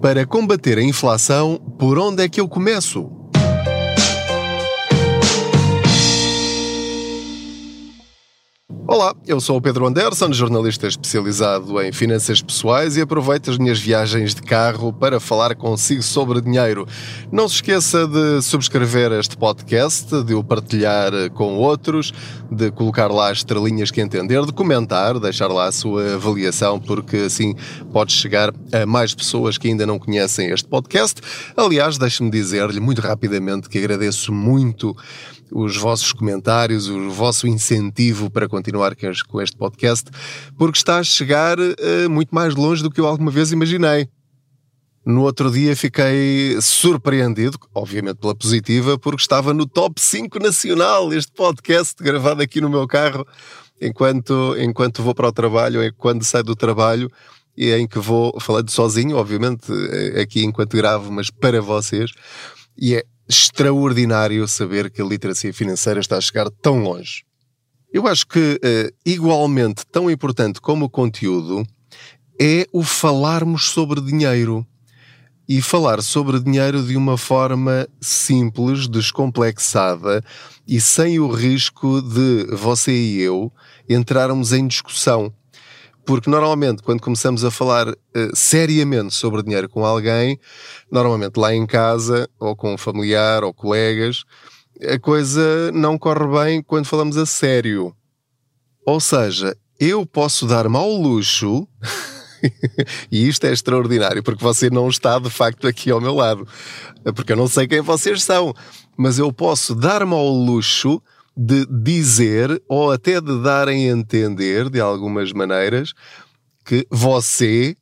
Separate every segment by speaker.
Speaker 1: Para combater a inflação, por onde é que eu começo? Olá, eu sou o Pedro Anderson, jornalista especializado em finanças pessoais e aproveito as minhas viagens de carro para falar consigo sobre dinheiro. Não se esqueça de subscrever este podcast, de o partilhar com outros, de colocar lá as estrelinhas que entender, de comentar, deixar lá a sua avaliação, porque assim pode chegar a mais pessoas que ainda não conhecem este podcast. Aliás, deixe-me dizer-lhe muito rapidamente que agradeço muito os vossos comentários, o vosso incentivo para continuar com este podcast, porque está a chegar uh, muito mais longe do que eu alguma vez imaginei. No outro dia fiquei surpreendido, obviamente pela positiva, porque estava no top 5 nacional este podcast gravado aqui no meu carro enquanto, enquanto vou para o trabalho, é quando saio do trabalho e em que vou falando sozinho, obviamente, eh, aqui enquanto gravo, mas para vocês. E é extraordinário saber que a literacia financeira está a chegar tão longe. Eu acho que, uh, igualmente tão importante como o conteúdo, é o falarmos sobre dinheiro. E falar sobre dinheiro de uma forma simples, descomplexada e sem o risco de você e eu entrarmos em discussão. Porque normalmente, quando começamos a falar uh, seriamente sobre dinheiro com alguém, normalmente lá em casa, ou com um familiar, ou colegas, a coisa não corre bem quando falamos a sério. Ou seja, eu posso dar-me ao luxo, e isto é extraordinário, porque você não está de facto aqui ao meu lado, porque eu não sei quem vocês são, mas eu posso dar-me ao luxo de dizer ou até de dar a entender, de algumas maneiras, que você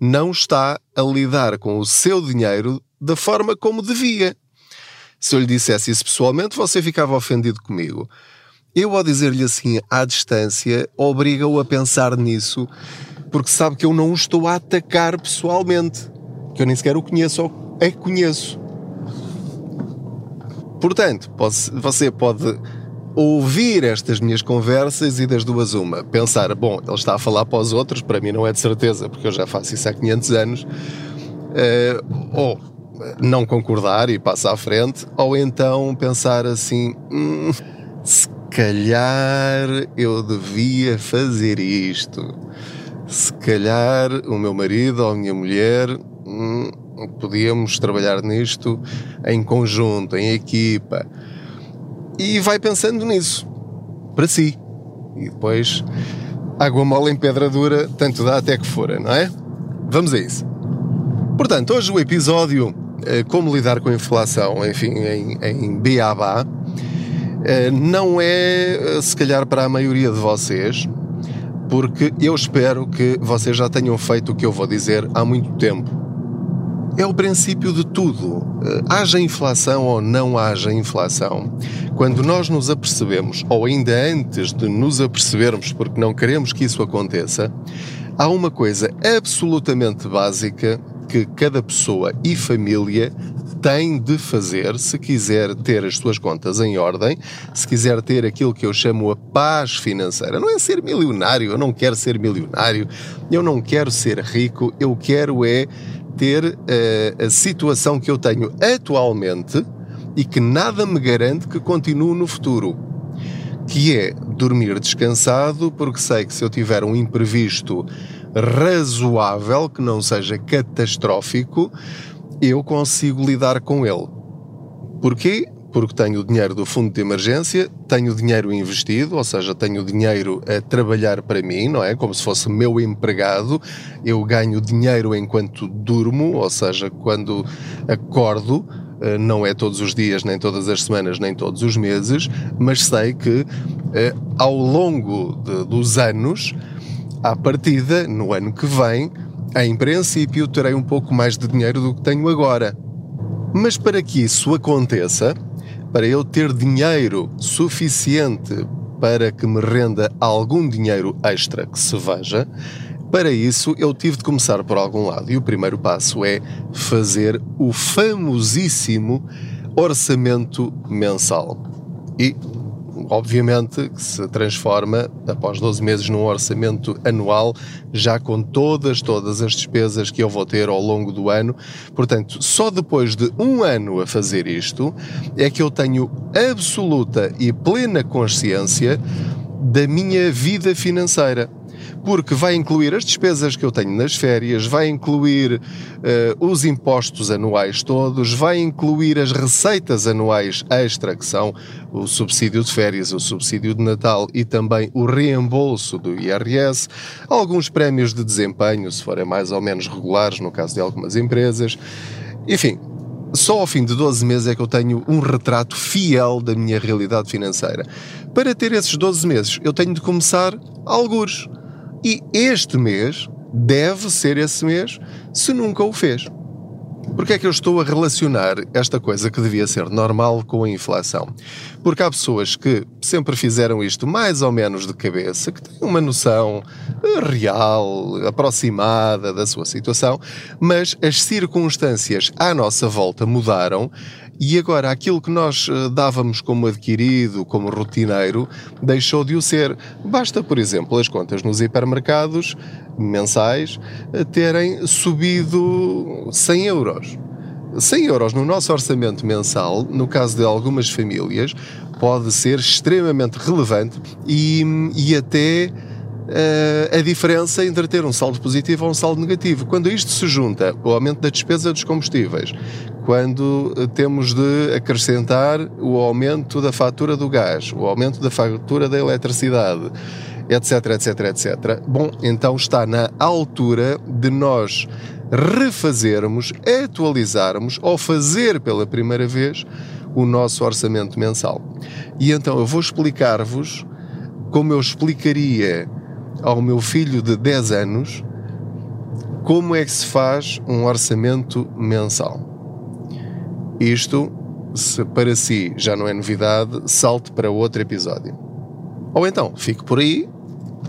Speaker 1: não está a lidar com o seu dinheiro da forma como devia. Se eu lhe dissesse isso pessoalmente, você ficava ofendido comigo. Eu, ao dizer-lhe assim à distância, obriga-o a pensar nisso, porque sabe que eu não o estou a atacar pessoalmente, que eu nem sequer o conheço ou é conheço. Portanto, você pode ouvir estas minhas conversas e das duas uma. Pensar, bom, ele está a falar para os outros, para mim não é de certeza, porque eu já faço isso há 500 anos. Uh, ou não concordar e passar à frente, ou então pensar assim, hum, se calhar eu devia fazer isto. Se calhar o meu marido ou a minha mulher hum, podíamos trabalhar nisto em conjunto, em equipa e vai pensando nisso, para si. E depois, água mole em pedra dura, tanto dá até que fora, não é? Vamos a isso. Portanto, hoje o episódio eh, Como lidar com a inflação, enfim, em, em Beabá, não é, eh, se calhar, para a maioria de vocês, porque eu espero que vocês já tenham feito o que eu vou dizer há muito tempo é o princípio de tudo. Eh, haja inflação ou não haja inflação, quando nós nos apercebemos, ou ainda antes de nos apercebermos, porque não queremos que isso aconteça, há uma coisa absolutamente básica que cada pessoa e família tem de fazer se quiser ter as suas contas em ordem, se quiser ter aquilo que eu chamo a paz financeira. Não é ser milionário, eu não quero ser milionário, eu não quero ser rico, eu quero é ter uh, a situação que eu tenho atualmente e que nada me garante que continue no futuro. Que é dormir descansado, porque sei que se eu tiver um imprevisto razoável, que não seja catastrófico, eu consigo lidar com ele. Porquê? porque tenho o dinheiro do fundo de emergência, tenho o dinheiro investido, ou seja, tenho o dinheiro a trabalhar para mim, não é? Como se fosse meu empregado. Eu ganho dinheiro enquanto durmo, ou seja, quando acordo. Eh, não é todos os dias, nem todas as semanas, nem todos os meses, mas sei que eh, ao longo de, dos anos, à partida, no ano que vem, em princípio, terei um pouco mais de dinheiro do que tenho agora. Mas para que isso aconteça, para eu ter dinheiro suficiente para que me renda algum dinheiro extra que se veja, para isso eu tive de começar por algum lado. E o primeiro passo é fazer o famosíssimo orçamento mensal. E obviamente que se transforma após 12 meses num orçamento anual, já com todas, todas as despesas que eu vou ter ao longo do ano. Portanto, só depois de um ano a fazer isto é que eu tenho absoluta e plena consciência da minha vida financeira porque vai incluir as despesas que eu tenho nas férias, vai incluir uh, os impostos anuais todos, vai incluir as receitas anuais extra, que são o subsídio de férias, o subsídio de Natal e também o reembolso do IRS, alguns prémios de desempenho, se forem mais ou menos regulares, no caso de algumas empresas. Enfim, só ao fim de 12 meses é que eu tenho um retrato fiel da minha realidade financeira. Para ter esses 12 meses, eu tenho de começar algures. E este mês deve ser esse mês se nunca o fez. Porque é que eu estou a relacionar esta coisa que devia ser normal com a inflação? Porque há pessoas que sempre fizeram isto mais ou menos de cabeça, que têm uma noção real, aproximada da sua situação, mas as circunstâncias à nossa volta mudaram e agora aquilo que nós eh, dávamos como adquirido, como rotineiro, deixou de o ser. Basta, por exemplo, as contas nos hipermercados mensais eh, terem subido 100 euros. 100 euros no nosso orçamento mensal, no caso de algumas famílias, pode ser extremamente relevante e, e até uh, a diferença entre ter um saldo positivo ou um saldo negativo. Quando isto se junta, o aumento da despesa dos combustíveis, quando eh, temos de acrescentar o aumento da fatura do gás, o aumento da fatura da eletricidade, etc, etc, etc. Bom, então está na altura de nós refazermos, atualizarmos ou fazer pela primeira vez o nosso orçamento mensal. E então eu vou explicar-vos como eu explicaria ao meu filho de 10 anos como é que se faz um orçamento mensal. Isto, se para si já não é novidade, salte para outro episódio. Ou então, fique por aí,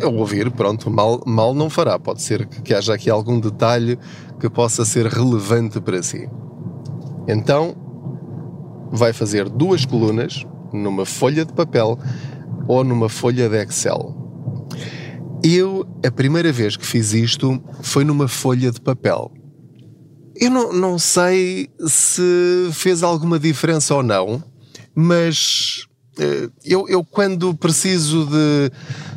Speaker 1: ouvir, pronto, mal, mal não fará. Pode ser que, que haja aqui algum detalhe que possa ser relevante para si. Então, vai fazer duas colunas numa folha de papel ou numa folha de Excel. Eu, a primeira vez que fiz isto foi numa folha de papel. Eu não, não sei se fez alguma diferença ou não, mas uh, eu, eu, quando preciso de,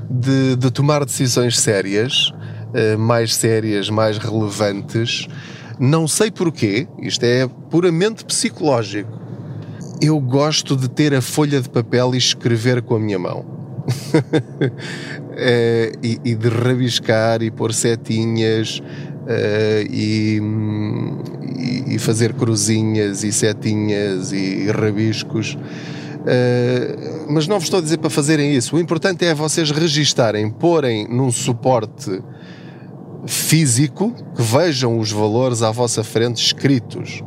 Speaker 1: de, de tomar decisões sérias, uh, mais sérias, mais relevantes, não sei porquê, isto é puramente psicológico. Eu gosto de ter a folha de papel e escrever com a minha mão. é, e, e, de rabiscar e pôr setinhas Uh, e, e, fazer cruzinhas e setinhas e rabiscos. Uh, mas não vos estou a dizer para fazerem isso. O importante é vocês registarem, porem num suporte físico que vejam os valores à vossa frente escritos,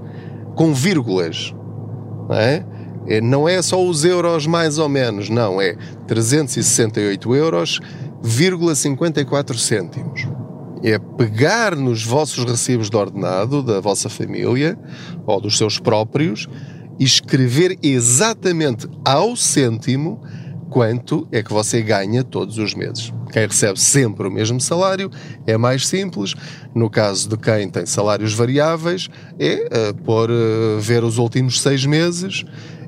Speaker 1: com vírgulas. Não é? é não é só os euros mais ou menos, não, é 368 euros, 54 cêntimos é pegar nos vossos recibos de ordenado da vossa família ou dos seus próprios e escrever exatamente ao cêntimo quanto é que você ganha todos os meses. Quem recebe sempre o mesmo salário é mais simples. No caso de quem tem salários variáveis, é uh, por uh, ver os últimos seis meses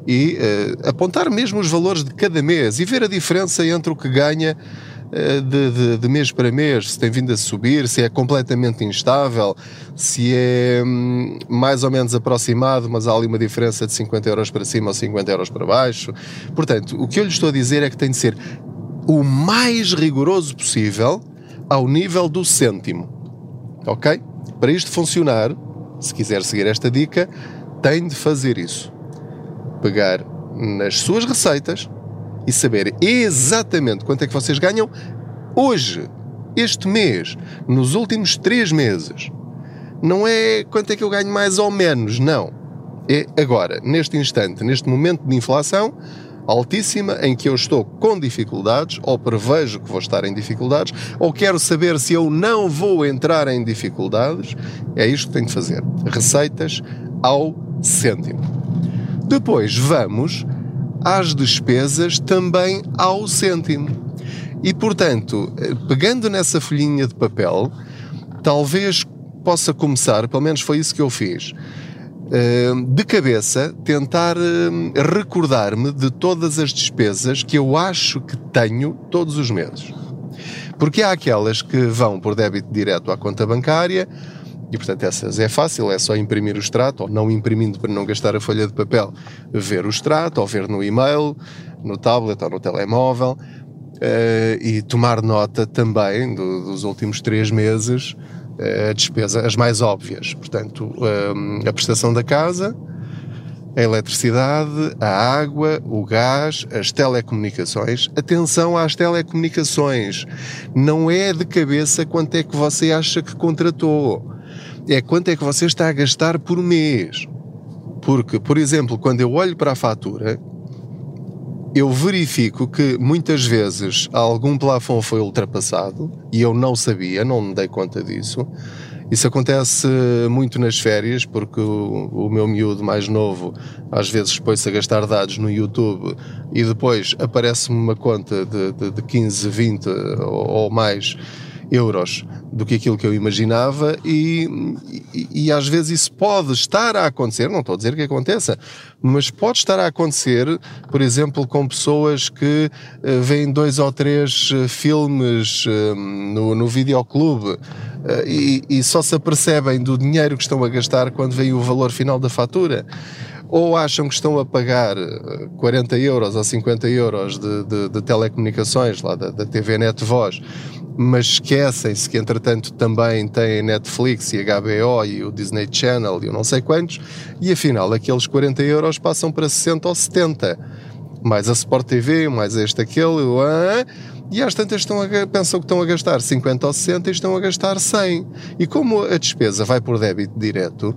Speaker 1: e uh, apontar mesmo os valores de cada mês e ver a diferença entre o que ganha eh, de, de, de, mês para mês, se tem vindo a subir, se é completamente instável, se é hum, mais ou menos aproximado, mas há ali uma diferença de 50 euros para cima ou 50 euros para baixo. Portanto, o que eu lhe estou a dizer é que tem de ser o mais rigoroso possível ao nível do cêntimo. Ok? Para isto funcionar, se quiser seguir esta dica, tem de fazer isso. Pegar nas suas receitas, e saber exatamente quanto é que vocês ganham hoje, este mês, nos últimos três meses. Não é quanto é que eu ganho mais ou menos, não. É agora, neste instante, neste momento de inflação altíssima, em que eu estou com dificuldades, ou prevejo que vou estar em dificuldades, ou quero saber se eu não vou entrar em dificuldades, é isto que tenho de fazer. Receitas ao cêntimo. Depois vamos às despesas também ao cêntimo. E portanto, pegando nessa folhinha de papel, talvez possa começar, pelo menos foi isso que eu fiz, eh, de cabeça, tentar eh, recordar-me de todas as despesas que eu acho que tenho todos os meses. Porque há aquelas que vão por débito direto à conta bancária, e portanto essas é fácil, é só imprimir o extrato, ou não imprimindo para não gastar a folha de papel, ver o extrato, ou ver no e-mail, no tablet ou no telemóvel, uh, e tomar nota também do, dos últimos três meses, uh, a despesa, as mais óbvias. Portanto, uh, a prestação da casa, a eletricidade, a água, o gás, as telecomunicações. Atenção às telecomunicações. Não é de cabeça quanto é que você acha que contratou é quanto é que você está a gastar por mês. Porque, por exemplo, quando eu olho para a fatura, eu verifico que muitas vezes algum plafond foi ultrapassado e eu não sabia, não me dei conta disso. Isso acontece muito nas férias, porque o, o meu miúdo mais novo às vezes põe-se a gastar dados no YouTube e depois aparece-me uma conta de, de, de 15, 20 ou, ou mais euros do que aquilo que eu imaginava e, e, e, às vezes isso pode estar a acontecer, não estou a dizer que aconteça, mas pode estar a acontecer, por exemplo, com pessoas que uh, veem dois ou três uh, filmes uh, no, no videoclube e, e só se apercebem do dinheiro que estão a gastar quando vem o valor final da fatura ou acham que estão a pagar 40 euros ou 50 euros de, de, de telecomunicações lá da, da TV Net Voz mas esquecem-se que entretanto também tem Netflix e HBO e o Disney Channel e eu não sei quantos, e afinal aqueles 40 euros passam para 60 ou 70, mais a Sport TV, mais este, aquele, e às tantas estão a, pensam que estão a gastar 50 ou 60 e estão a gastar 100. E como a despesa vai por débito direto,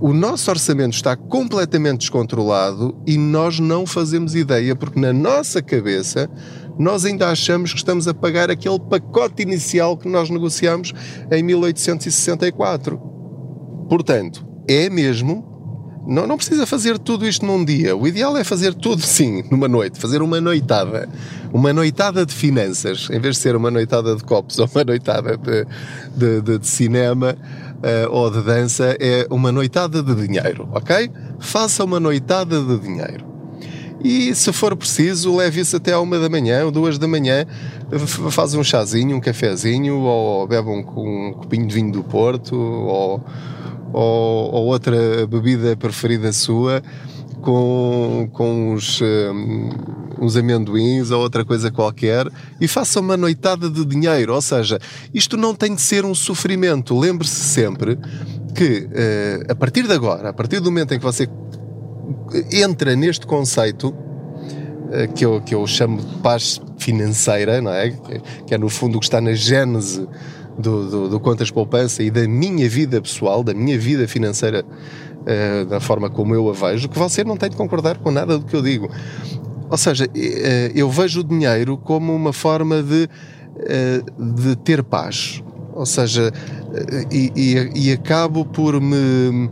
Speaker 1: o nosso orçamento está completamente descontrolado e nós não fazemos ideia, porque na nossa cabeça nós ainda achamos que estamos a pagar aquele pacote inicial que nós negociamos em 1864. Portanto, é mesmo. Não, não precisa fazer tudo isto num dia. O ideal é fazer tudo, sim, numa noite. Fazer uma noitada. Uma noitada de finanças. Em vez de ser uma noitada de copos ou uma noitada de, de, de, de cinema uh, ou de dança, é uma noitada de dinheiro, ok? Faça uma noitada de dinheiro e se for preciso, leve isso até à uma da manhã ou duas da manhã, faz um chazinho, um cafezinho, ou bebe um, um copinho de vinho do Porto, ou, ou, ou outra bebida preferida sua, com, com uns, um, uns amendoins ou outra coisa qualquer e faça uma noitada de dinheiro. Ou seja, isto não tem de ser um sofrimento. Lembre-se sempre que uh, a partir de agora, a partir do momento em que você entra neste conceito eh, que eu, que eu chamo de paz financeira, não é? Que é no fundo o que está na gênese do, do, do Contas Poupança e da minha vida pessoal, da minha vida financeira, uh, da forma como eu a vejo, que você não tem de concordar com nada do que eu digo. Ou seja, uh, eu vejo o dinheiro como uma forma de, uh, de ter paz. Ou seja, e, e, e acabo por me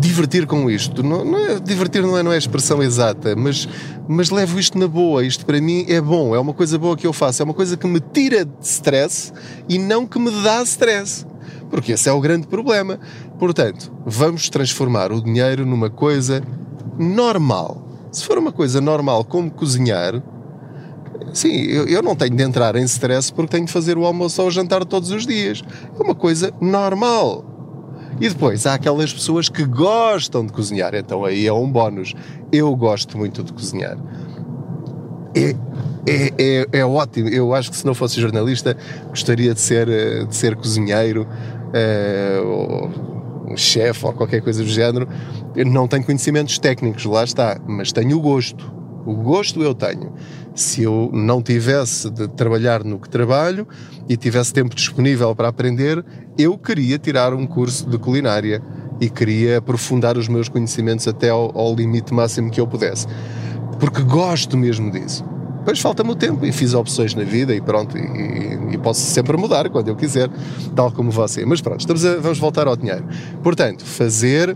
Speaker 1: divertir com isto. Não, não é, divertir não é, não é a expressão exata, mas, mas levo isto na boa. Isto para mim é bom, é uma coisa boa que eu faço, é uma coisa que me tira de stress e não que me dá stress. Porque esse é o grande problema. Portanto, vamos transformar o dinheiro numa coisa normal. Se for uma coisa normal como cozinhar, sim, eu, eu não tenho de entrar em stress porque tenho de fazer o almoço ou o jantar todos os dias. É uma coisa normal. E depois há aquelas pessoas que gostam de cozinhar, então aí é um bónus. Eu gosto muito de cozinhar. É, é, é, é, ótimo. Eu acho que se não fosse jornalista, gostaria de ser, eh, de ser cozinheiro, é, um chefe ou qualquer coisa do género. Não tenho conhecimentos técnicos, lá está, mas tenho o gosto. O gosto eu tenho. Se eu não tivesse de trabalhar no que trabalho e tivesse tempo disponível para aprender, eu queria tirar um curso de culinária e queria aprofundar os meus conhecimentos até ao, ao limite máximo que eu pudesse. Porque gosto mesmo disso. Depois falta-me o tempo e fiz opções na vida e pronto, e, e, posso sempre mudar quando eu quiser, tal como você. Mas pronto, estamos a, vamos voltar ao dinheiro. Portanto, fazer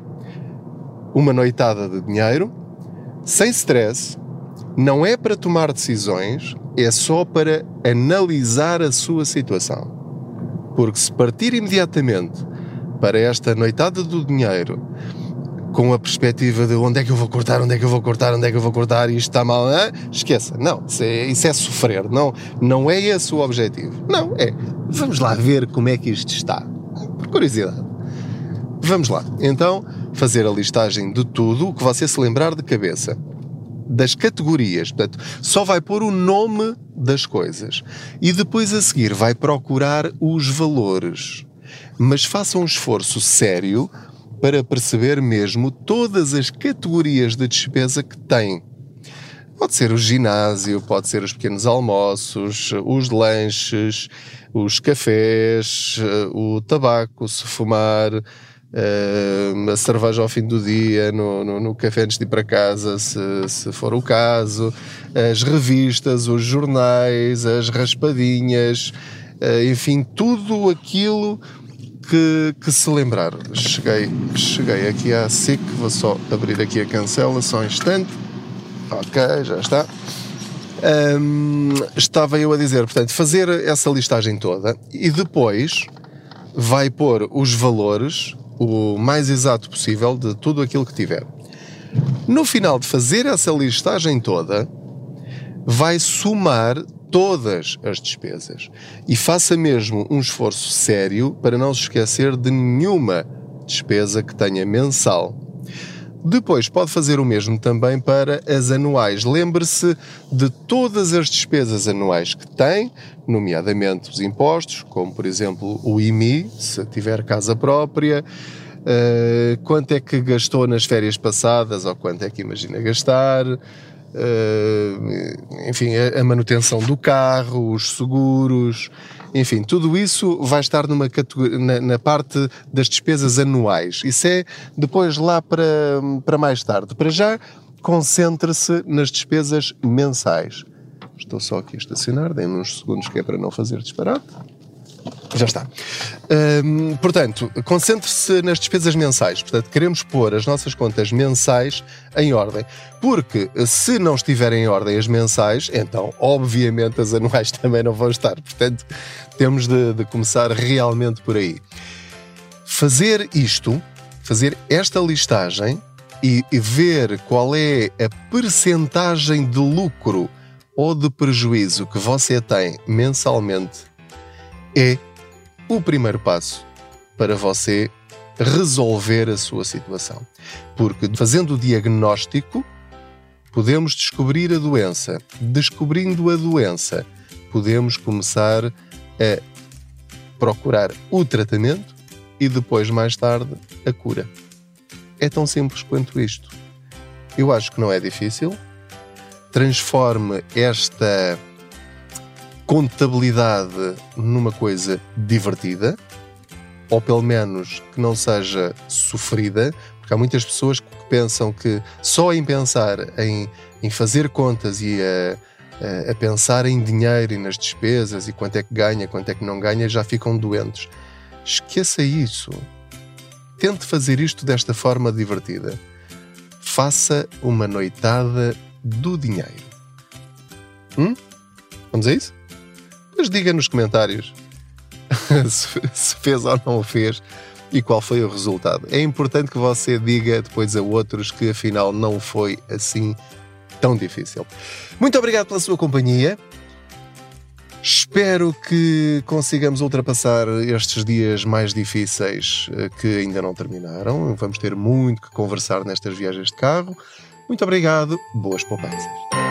Speaker 1: uma noitada de dinheiro sem stress, não é para tomar decisões, é só para analisar a sua situação. Porque se partir imediatamente para esta noitada do dinheiro com a perspectiva de onde é que eu vou cortar, onde é que eu vou cortar, onde é que eu vou cortar e isto está mal, ah, esqueça. Não, isso é, isso é sofrer. Não, não é esse o objetivo. Não, é vamos lá ver como é que isto está. Por curiosidade. Vamos lá. Então, fazer a listagem de tudo o que você se lembrar de cabeça. Das categorias. Portanto, só vai pôr o nome das coisas. E depois a seguir vai procurar os valores. Mas faça um esforço sério para perceber mesmo todas as categorias de despesa que tem. Pode ser o ginásio, pode ser os pequenos almoços, os lanches, os cafés, o tabaco, se fumar, eh, a cerveja ao fim do dia, no, no, no, café antes de ir para casa, se, se for o caso, as revistas, os jornais, as raspadinhas, eh, enfim, tudo aquilo que, que, se lembrar. Cheguei, cheguei aqui à SIC, vou só abrir aqui a cancela, só um instante. Ok, já está. Um, estava eu a dizer, portanto, fazer essa listagem toda e depois vai pôr os valores o mais exato possível de tudo aquilo que tiver. No final de fazer essa listagem toda, vai somar todas as despesas. E faça mesmo um esforço sério para não se esquecer de nenhuma despesa que tenha mensal. Depois pode fazer o mesmo também para as anuais. Lembre-se de todas as despesas anuais que tem, nomeadamente os impostos, como por exemplo o IMI, se tiver casa própria, uh, quanto é que gastou nas férias passadas ou quanto é que imagina gastar, uh, enfim, a, a, manutenção do carro, os seguros, enfim, tudo isso vai estar numa na, na, parte das despesas anuais. Isso é depois lá para, para mais tarde. Para já, concentre-se nas despesas mensais. Estou só aqui a estacionar, dê-me uns segundos que é para não fazer disparate. Já está. Hum, portanto, concentre-se nas despesas mensais. Portanto, queremos pôr as nossas contas mensais em ordem. Porque se não estiverem em ordem as mensais, então, obviamente, as anuais também não vão estar. Portanto, temos de, de começar realmente por aí. Fazer isto, fazer esta listagem e, e ver qual é a percentagem de lucro ou de prejuízo que você tem mensalmente é o primeiro passo para você resolver a sua situação. Porque fazendo o diagnóstico, podemos descobrir a doença. Descobrindo a doença, podemos começar a procurar o tratamento e depois, mais tarde, a cura. É tão simples quanto isto. Eu acho que não é difícil. Transforme esta contabilidade numa coisa divertida, ou pelo menos que não seja sofrida, porque há muitas pessoas que pensam que só em pensar em, em fazer contas e a, a, a, pensar em dinheiro e nas despesas e quanto é que ganha, quanto é que não ganha, já ficam doentes. Esqueça isso. Tente fazer isto desta forma divertida. Faça uma noitada do dinheiro. Hum? Vamos a isso? Mas diga nos comentários se fez ou não o fez e qual foi o resultado. É importante que você diga depois a outros que afinal não foi assim tão difícil. Muito obrigado pela sua companhia. Espero que consigamos ultrapassar estes dias mais difíceis eh, que ainda não terminaram. Vamos ter muito que conversar nestas viagens de carro. Muito obrigado, boas poupanças.